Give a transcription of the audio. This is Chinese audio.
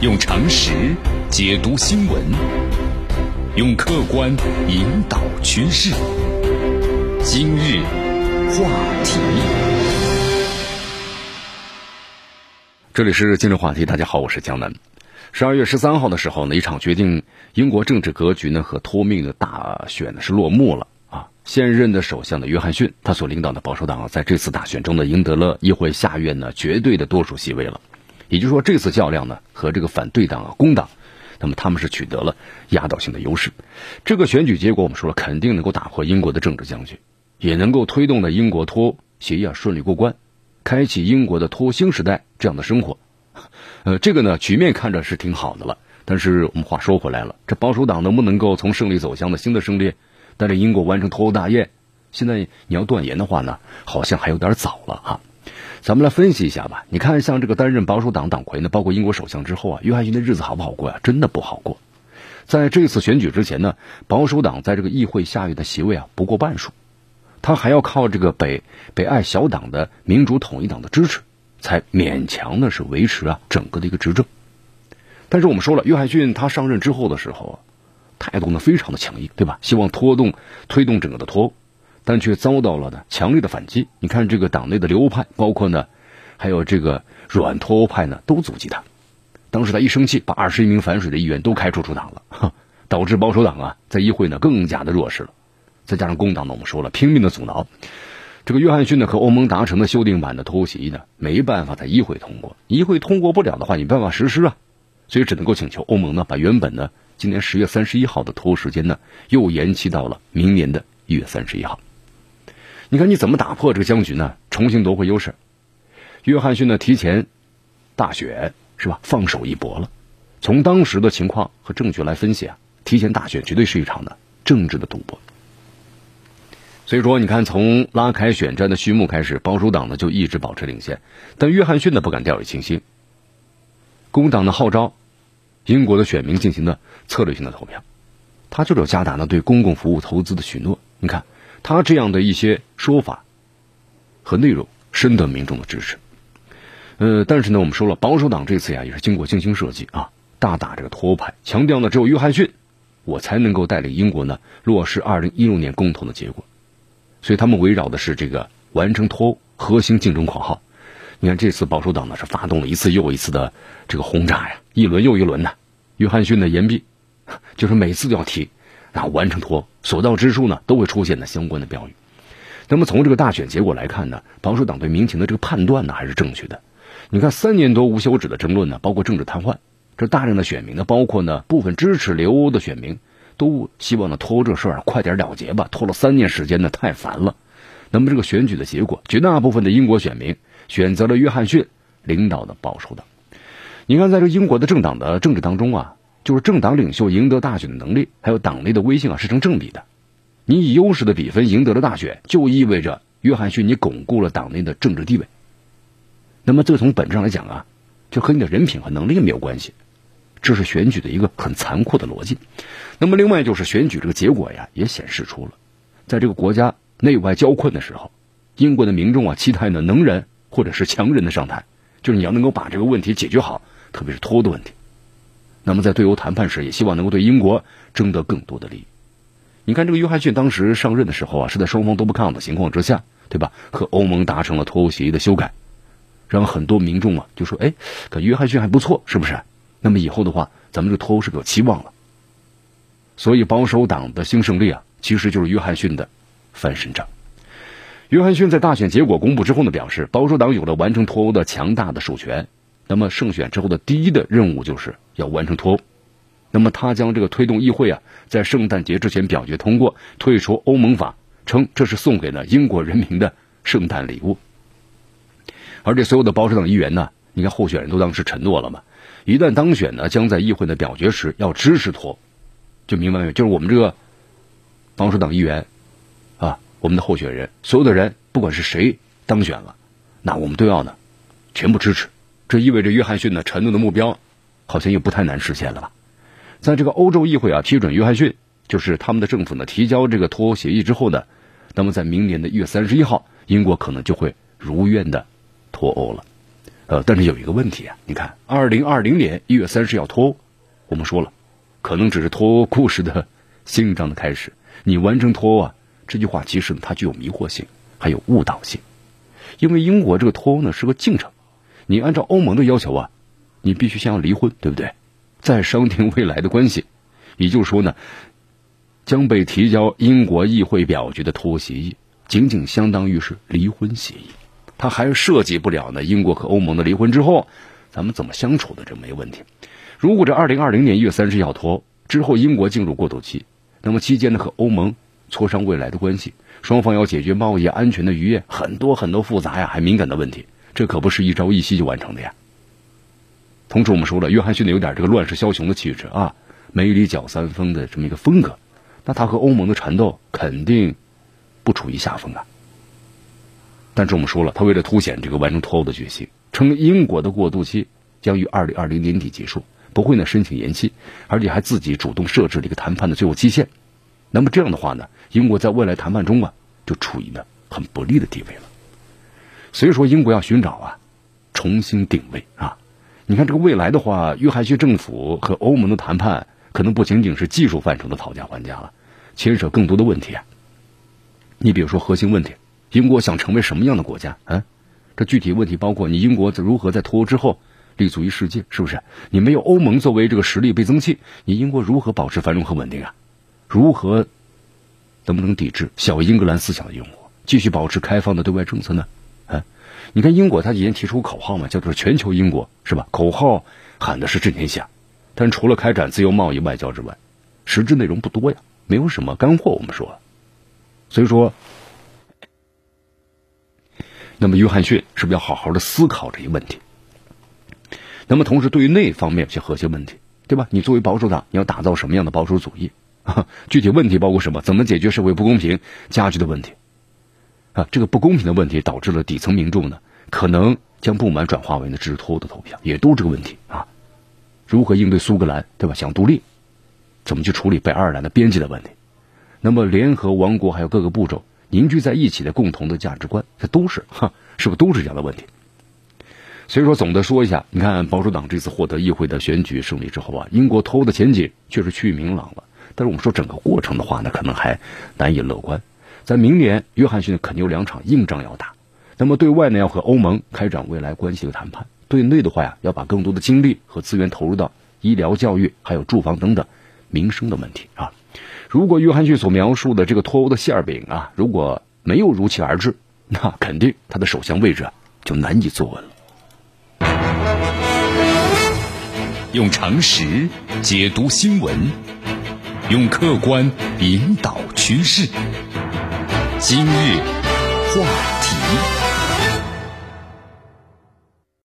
用常识解读新闻，用客观引导趋势。今日话题，这里是今日话题。大家好，我是江南。十二月十三号的时候呢，一场决定英国政治格局呢和脱命的大选呢是落幕了啊。现任的首相的约翰逊，他所领导的保守党在这次大选中呢赢得了议会下院呢绝对的多数席位了。也就是说，这次较量呢，和这个反对党啊、工党，那么他们是取得了压倒性的优势。这个选举结果，我们说了，肯定能够打破英国的政治僵局，也能够推动呢英国脱欧协议啊顺利过关，开启英国的脱星时代这样的生活。呃，这个呢，局面看着是挺好的了。但是我们话说回来了，这保守党能不能够从胜利走向的新的胜利，带着英国完成脱欧大业？现在你要断言的话呢，好像还有点早了哈。咱们来分析一下吧。你看，像这个担任保守党党魁呢，包括英国首相之后啊，约翰逊的日子好不好过呀？真的不好过。在这次选举之前呢，保守党在这个议会下院的席位啊不过半数，他还要靠这个北北爱小党的民主统一党的支持，才勉强的是维持啊整个的一个执政。但是我们说了，约翰逊他上任之后的时候啊，态度呢非常的强硬，对吧？希望拖动推动整个的脱欧。但却遭到了呢强烈的反击。你看这个党内的流派，包括呢，还有这个软脱欧派呢，都阻击他。当时他一生气，把二十一名反水的议员都开除出党了，导致保守党啊在议会呢更加的弱势了。再加上工党呢，我们说了拼命的阻挠，这个约翰逊呢和欧盟达成的修订版的脱欧协议呢，没办法在议会通过。议会通过不了的话，你没办法实施啊，所以只能够请求欧盟呢把原本呢今年十月三十一号的脱欧时间呢又延期到了明年的一月三十一号。你看你怎么打破这个僵局呢？重新夺回优势。约翰逊呢提前大选是吧？放手一搏了。从当时的情况和证据来分析啊，提前大选绝对是一场的政治的赌博。所以说，你看从拉开选战的序幕开始，保守党呢就一直保持领先，但约翰逊呢不敢掉以轻心。工党的号召英国的选民进行的策略性的投票，他就是要加大呢对公共服务投资的许诺。你看。他这样的一些说法和内容深得民众的支持，呃，但是呢，我们说了，保守党这次呀也是经过精心设计啊，大打这个脱欧牌，强调呢，只有约翰逊，我才能够带领英国呢落实二零一六年共同的结果，所以他们围绕的是这个完成脱欧核心竞争口号。你看这次保守党呢是发动了一次又一次的这个轰炸呀，一轮又一轮的，约翰逊的言毕，就是每次都要提。啊完成脱欧所到之处呢，都会出现的相关的标语。那么从这个大选结果来看呢，保守党对民情的这个判断呢还是正确的。你看三年多无休止的争论呢，包括政治瘫痪，这大量的选民呢，包括呢部分支持留欧的选民，都希望呢脱欧这事儿快点了结吧，拖了三年时间呢太烦了。那么这个选举的结果，绝大部分的英国选民选择了约翰逊领导的保守党。你看，在这英国的政党的政治当中啊。就是政党领袖赢得大选的能力，还有党内的威信啊，是成正比的。你以优势的比分赢得了大选，就意味着约翰逊你巩固了党内的政治地位。那么，这从本质上来讲啊，就和你的人品和能力没有关系。这是选举的一个很残酷的逻辑。那么，另外就是选举这个结果呀，也显示出了，在这个国家内外交困的时候，英国的民众啊，期待呢能人或者是强人的上台，就是你要能够把这个问题解决好，特别是脱欧的问题。那么在对欧谈判时，也希望能够对英国争得更多的利益。你看，这个约翰逊当时上任的时候啊，是在双方都不看好的情况之下，对吧？和欧盟达成了脱欧协议的修改，让很多民众啊就说：“哎，可约翰逊还不错，是不是？”那么以后的话，咱们这个脱欧是有期望了。所以保守党的新胜利啊，其实就是约翰逊的翻身仗。约翰逊在大选结果公布之后呢，表示保守党有了完成脱欧的强大的授权。那么胜选之后的第一的任务就是要完成脱欧，那么他将这个推动议会啊，在圣诞节之前表决通过退出欧盟法，称这是送给了英国人民的圣诞礼物。而这所有的保守党议员呢，你看候选人都当时承诺了嘛，一旦当选呢，将在议会的表决时要支持脱，就明白没有？就是我们这个保守党议员啊，我们的候选人，所有的人不管是谁当选了，那我们都要呢全部支持。这意味着约翰逊呢承诺的目标，好像也不太难实现了吧？在这个欧洲议会啊批准约翰逊，就是他们的政府呢提交这个脱欧协议之后呢，那么在明年的一月三十一号，英国可能就会如愿的脱欧了。呃，但是有一个问题啊，你看，二零二零年一月三十要脱欧，我们说了，可能只是脱欧故事的新章的开始。你完成脱欧啊，这句话其实呢，它具有迷惑性，还有误导性，因为英国这个脱欧呢是个进程，你按照欧盟的要求啊，你必须先要离婚，对不对？再商定未来的关系，也就是说呢，将被提交英国议会表决的脱欧协议，仅仅相当于是离婚协议。它还涉及不了呢。英国和欧盟的离婚之后，咱们怎么相处的？这没问题。如果这二零二零年一月三十要脱欧之后，英国进入过渡期，那么期间呢，和欧盟磋商未来的关系，双方要解决贸易安全的渔业，很多很多复杂呀，还敏感的问题，这可不是一朝一夕就完成的呀。同时，我们说了，约翰逊呢有点这个乱世枭雄的气质啊，梅里搅三分的这么一个风格，那他和欧盟的缠斗肯定不处于下风啊。但是我们说了，他为了凸显这个完成脱欧的决心，称英国的过渡期将于二零二零年底结束，不会呢申请延期，而且还自己主动设置了一个谈判的最后期限。那么这样的话呢，英国在未来谈判中啊，就处于呢很不利的地位了。所以说，英国要寻找啊重新定位啊。你看这个未来的话，约翰逊政府和欧盟的谈判可能不仅仅是技术范畴的讨价还价了，牵涉更多的问题啊。你比如说核心问题。英国想成为什么样的国家？啊，这具体问题包括你英国如何在脱欧之后立足于世界，是不是？你没有欧盟作为这个实力倍增器，你英国如何保持繁荣和稳定啊？如何能不能抵制小英格兰思想的英国，继续保持开放的对外政策呢？你看英国他以前提出口号嘛，叫做全球英国，是吧？口号喊的是治天下，但除了开展自由贸易外交之外，实质内容不多呀，没有什么干货。我们说，所以说。那么，约翰逊是不是要好好的思考这一问题？那么，同时对于那方面一些核心问题，对吧？你作为保守党，你要打造什么样的保守主义？具体问题包括什么？怎么解决社会不公平加剧的问题？啊，这个不公平的问题导致了底层民众呢，可能将不满转化为呢支持脱欧的投票，也都是这个问题啊。如何应对苏格兰，对吧？想独立，怎么去处理北爱尔兰的边界的问题？那么，联合王国还有各个步骤。凝聚在一起的共同的价值观，这都是哈，是不是都是这样的问题？所以说，总的说一下，你看保守党这次获得议会的选举胜利之后啊，英国脱欧的前景确实趋于明朗了。但是我们说整个过程的话呢，可能还难以乐观。在明年，约翰逊肯定有两场硬仗要打。那么对外呢，要和欧盟开展未来关系的谈判；对内的话呀，要把更多的精力和资源投入到医疗、教育还有住房等等民生的问题啊。如果约翰逊所描述的这个脱欧的馅饼啊，如果没有如期而至，那肯定他的首相位置啊就难以坐稳了。用常识解读新闻，用客观引导趋势。今日话。